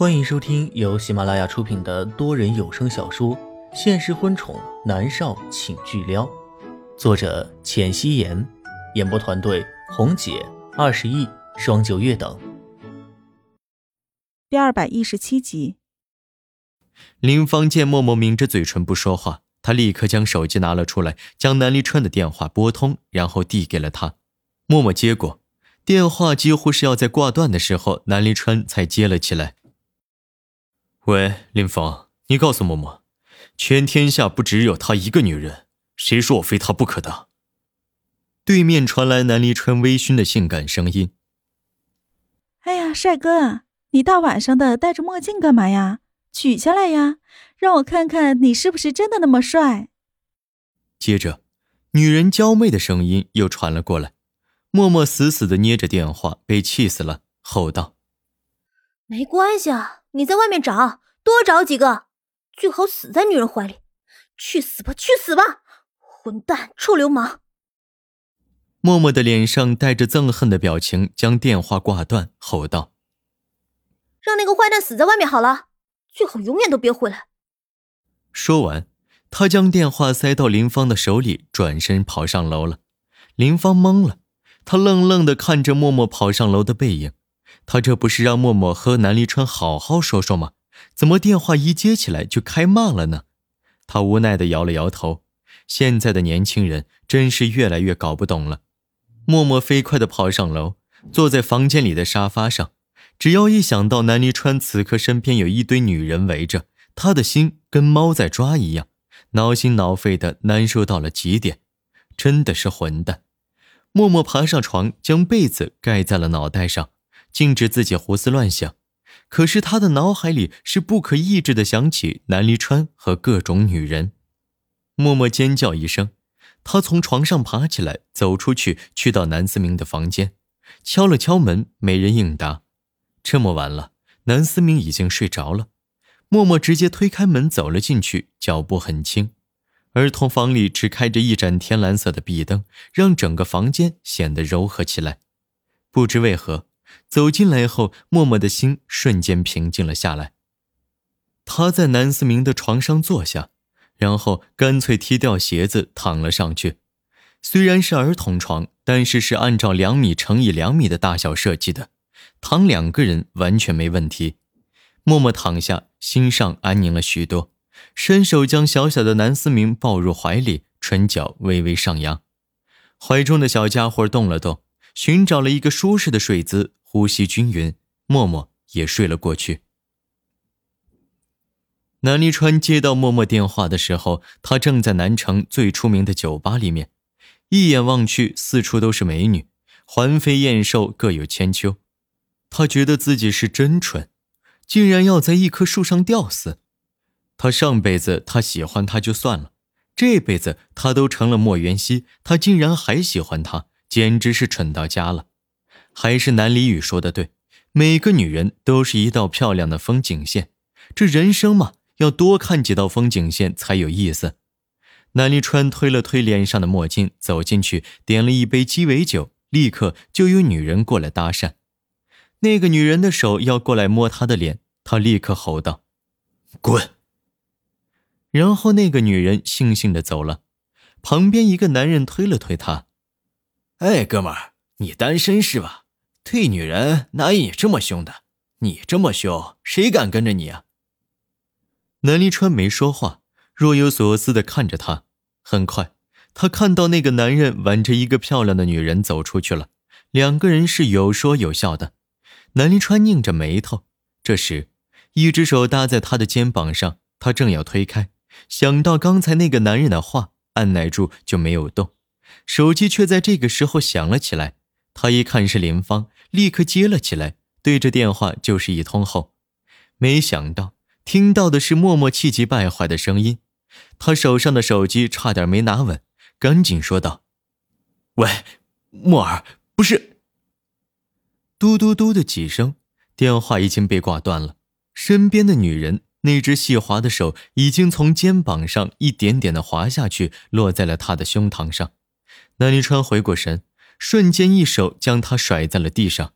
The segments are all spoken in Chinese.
欢迎收听由喜马拉雅出品的多人有声小说《现实婚宠男少请巨撩》，作者：浅汐颜，演播团队：红姐、二十亿、双九月等。第二百一十七集，林芳见默默抿着嘴唇不说话，她立刻将手机拿了出来，将南离川的电话拨通，然后递给了他。默默接过电话，几乎是要在挂断的时候，南离川才接了起来。喂，林峰，你告诉默默，全天下不只有她一个女人，谁说我非她不可的？对面传来南离川微醺的性感声音。哎呀，帅哥，你大晚上的戴着墨镜干嘛呀？取下来呀，让我看看你是不是真的那么帅。接着，女人娇媚的声音又传了过来。默默死死的捏着电话，被气死了，吼道：“没关系啊。”你在外面找，多找几个，最好死在女人怀里。去死吧，去死吧，混蛋，臭流氓！默默的脸上带着憎恨的表情，将电话挂断，吼道：“让那个坏蛋死在外面好了，最好永远都别回来。”说完，他将电话塞到林芳的手里，转身跑上楼了。林芳懵了，他愣愣的看着默默跑上楼的背影。他这不是让默默和南离川好好说说吗？怎么电话一接起来就开骂了呢？他无奈的摇了摇头。现在的年轻人真是越来越搞不懂了。默默飞快的跑上楼，坐在房间里的沙发上。只要一想到南离川此刻身边有一堆女人围着，他的心跟猫在抓一样，挠心挠肺的难受到了极点。真的是混蛋！默默爬上床，将被子盖在了脑袋上。禁止自己胡思乱想，可是他的脑海里是不可抑制的想起南离川和各种女人。默默尖叫一声，他从床上爬起来，走出去，去到南思明的房间，敲了敲门，没人应答。这么晚了，南思明已经睡着了。默默直接推开门走了进去，脚步很轻。儿童房里只开着一盏天蓝色的壁灯，让整个房间显得柔和起来。不知为何。走进来后，默默的心瞬间平静了下来。他在南思明的床上坐下，然后干脆踢掉鞋子躺了上去。虽然是儿童床，但是是按照两米乘以两米的大小设计的，躺两个人完全没问题。默默躺下，心上安宁了许多，伸手将小小的南思明抱入怀里，唇角微微上扬，怀中的小家伙动了动，寻找了一个舒适的睡姿。呼吸均匀，默默也睡了过去。南离川接到默默电话的时候，他正在南城最出名的酒吧里面，一眼望去，四处都是美女，环肥燕瘦，各有千秋。他觉得自己是真蠢，竟然要在一棵树上吊死。他上辈子他喜欢他就算了，这辈子他都成了莫元熙，他竟然还喜欢他，简直是蠢到家了。还是南离宇说的对，每个女人都是一道漂亮的风景线，这人生嘛，要多看几道风景线才有意思。南离川推了推脸上的墨镜，走进去点了一杯鸡尾酒，立刻就有女人过来搭讪。那个女人的手要过来摸他的脸，他立刻吼道：“滚！”然后那个女人悻悻的走了。旁边一个男人推了推他：“哎，哥们儿。”你单身是吧？对女人哪有你这么凶的？你这么凶，谁敢跟着你啊？南离川没说话，若有所思的看着他。很快，他看到那个男人挽着一个漂亮的女人走出去了，两个人是有说有笑的。南离川拧着眉头，这时，一只手搭在他的肩膀上，他正要推开，想到刚才那个男人的话，按耐住就没有动，手机却在这个时候响了起来。他一看是林芳，立刻接了起来，对着电话就是一通后，没想到听到的是默默气急败坏的声音，他手上的手机差点没拿稳，赶紧说道：“喂，默儿，不是。”嘟嘟嘟的几声，电话已经被挂断了。身边的女人那只细滑的手已经从肩膀上一点点的滑下去，落在了他的胸膛上。南离川回过神。瞬间，一手将他甩在了地上。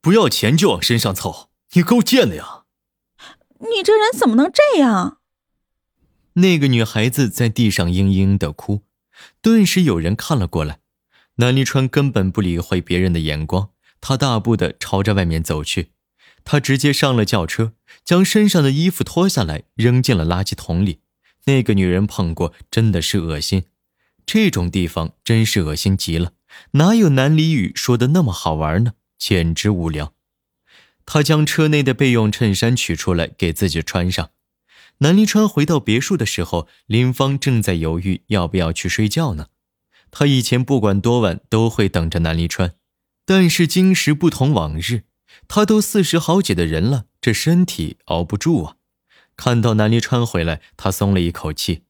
不要钱就往身上凑，你够贱的呀！你这人怎么能这样？那个女孩子在地上嘤嘤的哭，顿时有人看了过来。南立川根本不理会别人的眼光，他大步的朝着外面走去。他直接上了轿车，将身上的衣服脱下来扔进了垃圾桶里。那个女人碰过，真的是恶心。这种地方真是恶心极了，哪有南离雨说的那么好玩呢？简直无聊。他将车内的备用衬衫取出来给自己穿上。南离川回到别墅的时候，林芳正在犹豫要不要去睡觉呢。他以前不管多晚都会等着南离川，但是今时不同往日，他都四十好几的人了，这身体熬不住啊。看到南离川回来，他松了一口气。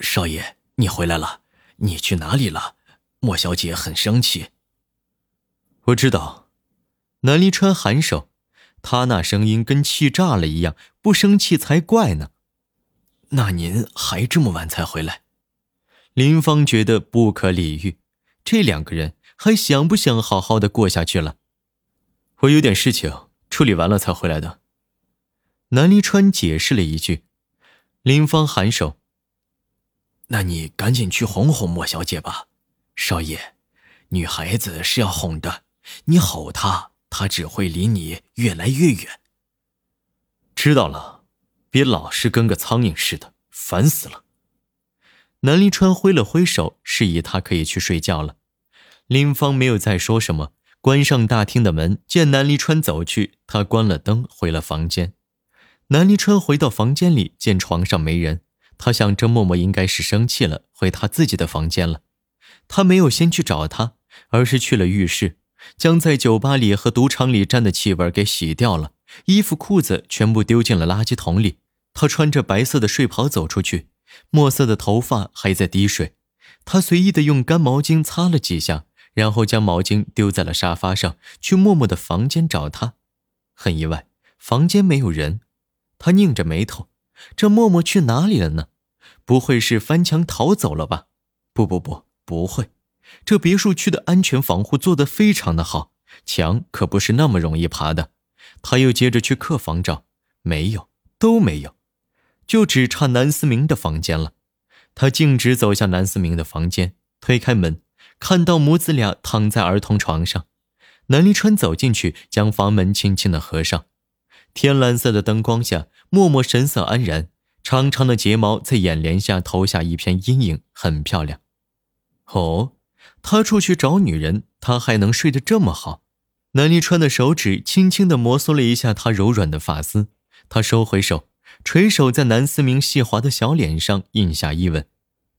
少爷，你回来了，你去哪里了？莫小姐很生气。我知道。南离川颔首，他那声音跟气炸了一样，不生气才怪呢。那您还这么晚才回来？林芳觉得不可理喻，这两个人还想不想好好的过下去了？我有点事情处理完了才回来的。南离川解释了一句，林芳颔首。那你赶紧去哄哄莫小姐吧，少爷，女孩子是要哄的，你吼她。她只会离你越来越远。知道了，别老是跟个苍蝇似的，烦死了。南离川挥了挥手，示意他可以去睡觉了。林芳没有再说什么，关上大厅的门。见南离川走去，他关了灯，回了房间。南离川回到房间里，见床上没人，他想着默默应该是生气了，回他自己的房间了。他没有先去找他，而是去了浴室。将在酒吧里和赌场里沾的气味给洗掉了，衣服裤子全部丢进了垃圾桶里。他穿着白色的睡袍走出去，墨色的头发还在滴水。他随意的用干毛巾擦了几下，然后将毛巾丢在了沙发上，去默默的房间找他。很意外，房间没有人。他拧着眉头，这默默去哪里了呢？不会是翻墙逃走了吧？不不不，不会。这别墅区的安全防护做得非常的好，墙可不是那么容易爬的。他又接着去客房找，没有，都没有，就只差南思明的房间了。他径直走向南思明的房间，推开门，看到母子俩躺在儿童床上。南离川走进去，将房门轻轻的合上。天蓝色的灯光下，默默神色安然，长长的睫毛在眼帘下投下一片阴影，很漂亮。哦。他出去找女人，他还能睡得这么好？南离川的手指轻轻地摩挲了一下他柔软的发丝，他收回手，垂手在南思明细滑的小脸上印下一吻，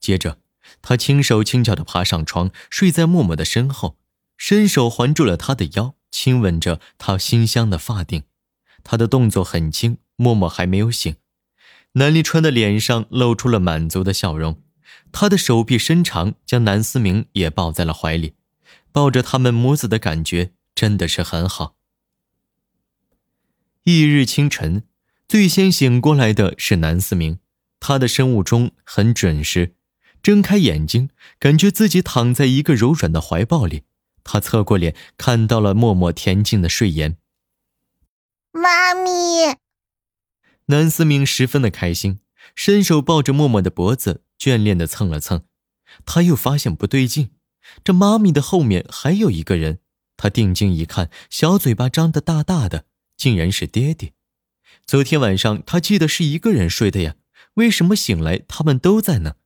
接着他轻手轻脚地爬上床，睡在默默的身后，伸手环住了他的腰，亲吻着他馨香的发顶。他的动作很轻，默默还没有醒，南离川的脸上露出了满足的笑容。他的手臂伸长，将南思明也抱在了怀里，抱着他们母子的感觉真的是很好。翌日清晨，最先醒过来的是南思明，他的生物钟很准时，睁开眼睛，感觉自己躺在一个柔软的怀抱里。他侧过脸，看到了默默恬静的睡颜。妈咪，南思明十分的开心，伸手抱着默默的脖子。眷恋的蹭了蹭，他又发现不对劲，这妈咪的后面还有一个人。他定睛一看，小嘴巴张得大大的，竟然是爹爹。昨天晚上他记得是一个人睡的呀，为什么醒来他们都在呢？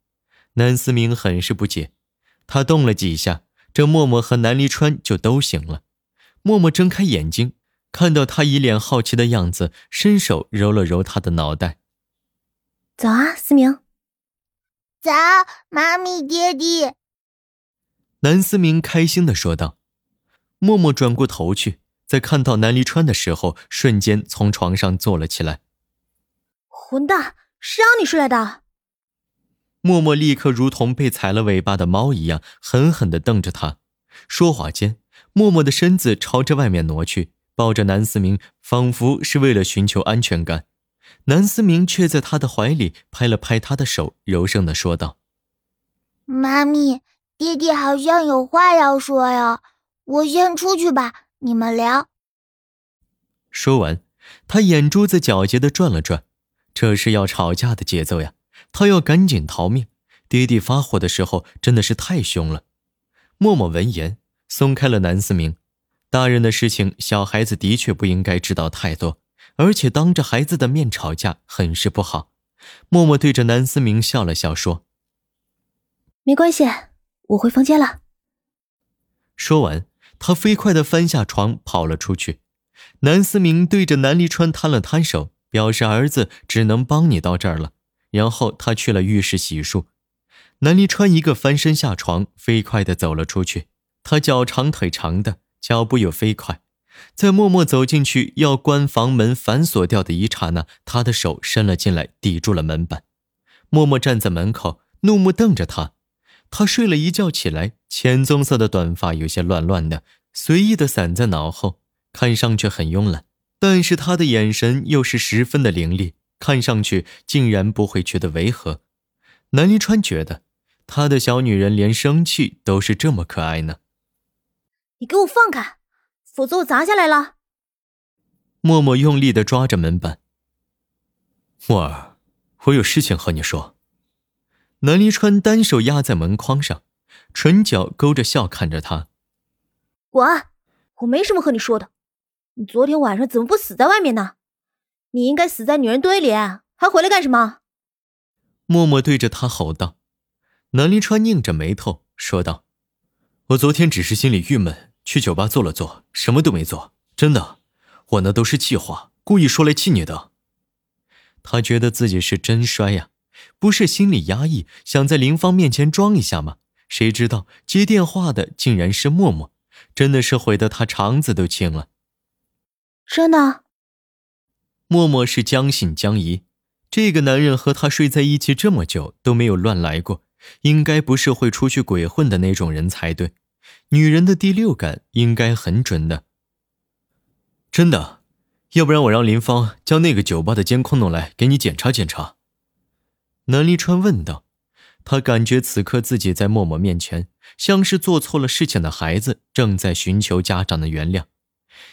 南思明很是不解，他动了几下，这默默和南离川就都醒了。默默睁开眼睛，看到他一脸好奇的样子，伸手揉了揉他的脑袋。早啊，思明。早，妈咪，爹地。南思明开心的说道。默默转过头去，在看到南离川的时候，瞬间从床上坐了起来。混蛋，谁让你睡来的？默默立刻如同被踩了尾巴的猫一样，狠狠的瞪着他。说话间，默默的身子朝着外面挪去，抱着南思明，仿佛是为了寻求安全感。南思明却在他的怀里拍了拍他的手，柔声的说道：“妈咪，爹爹好像有话要说呀，我先出去吧，你们聊。”说完，他眼珠子皎洁的转了转，这是要吵架的节奏呀！他要赶紧逃命。爹地发火的时候真的是太凶了。默默闻言，松开了南思明。大人的事情，小孩子的确不应该知道太多，而且当着孩子的面吵架，很是不好。默默对着南思明笑了笑，说：“没关系，我回房间了。”说完，他飞快地翻下床跑了出去。南思明对着南离川摊了摊手，表示儿子只能帮你到这儿了。然后他去了浴室洗漱。南离川一个翻身下床，飞快地走了出去。他脚长腿长的，脚步又飞快，在默默走进去要关房门反锁掉的一刹那，他的手伸了进来，抵住了门板。默默站在门口，怒目瞪着他。他睡了一觉起来，浅棕色的短发有些乱乱的，随意的散在脑后，看上去很慵懒，但是他的眼神又是十分的凌厉，看上去竟然不会觉得违和。南离川觉得，他的小女人连生气都是这么可爱呢。你给我放开，否则我砸下来了。默默用力的抓着门板。默儿，我有事情和你说。南离川单手压在门框上，唇角勾着笑看着他。滚！我没什么和你说的。你昨天晚上怎么不死在外面呢？你应该死在女人堆里，还回来干什么？默默对着他吼道。南离川拧着眉头说道：“我昨天只是心里郁闷，去酒吧坐了坐，什么都没做。真的，我那都是气话，故意说来气你的。”他觉得自己是真衰呀。不是心里压抑，想在林芳面前装一下吗？谁知道接电话的竟然是默默，真的是悔得他肠子都青了。真的？默默是将信将疑，这个男人和他睡在一起这么久都没有乱来过，应该不是会出去鬼混的那种人才对。女人的第六感应该很准的。真的，要不然我让林芳将那个酒吧的监控弄来给你检查检查。南离川问道：“他感觉此刻自己在默默面前，像是做错了事情的孩子，正在寻求家长的原谅。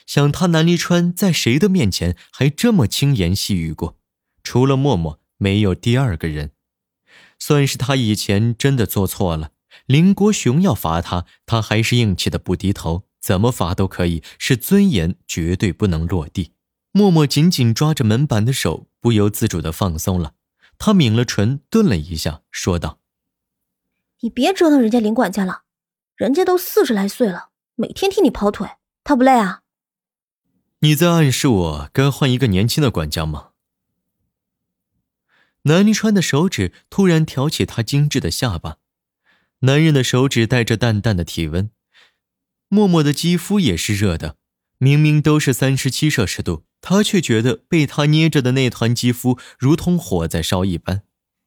想他南离川在谁的面前还这么轻言细语过？除了默默，没有第二个人。算是他以前真的做错了。林国雄要罚他，他还是硬气的不低头，怎么罚都可以，是尊严绝对不能落地。默默紧紧抓着门板的手不由自主的放松了。”他抿了唇，顿了一下，说道：“你别折腾人家林管家了，人家都四十来岁了，每天替你跑腿，他不累啊？”你在暗示我该换一个年轻的管家吗？南离川的手指突然挑起他精致的下巴，男人的手指带着淡淡的体温，默默的肌肤也是热的，明明都是三十七摄氏度。他却觉得被他捏着的那团肌肤如同火在烧一般，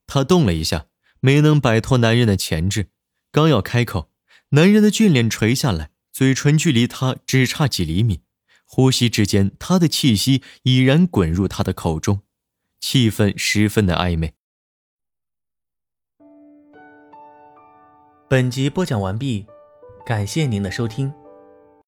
他动了一下，没能摆脱男人的钳制，刚要开口，男人的俊脸垂下来，嘴唇距离他只差几厘米，呼吸之间，他的气息已然滚入他的口中，气氛十分的暧昧。本集播讲完毕，感谢您的收听。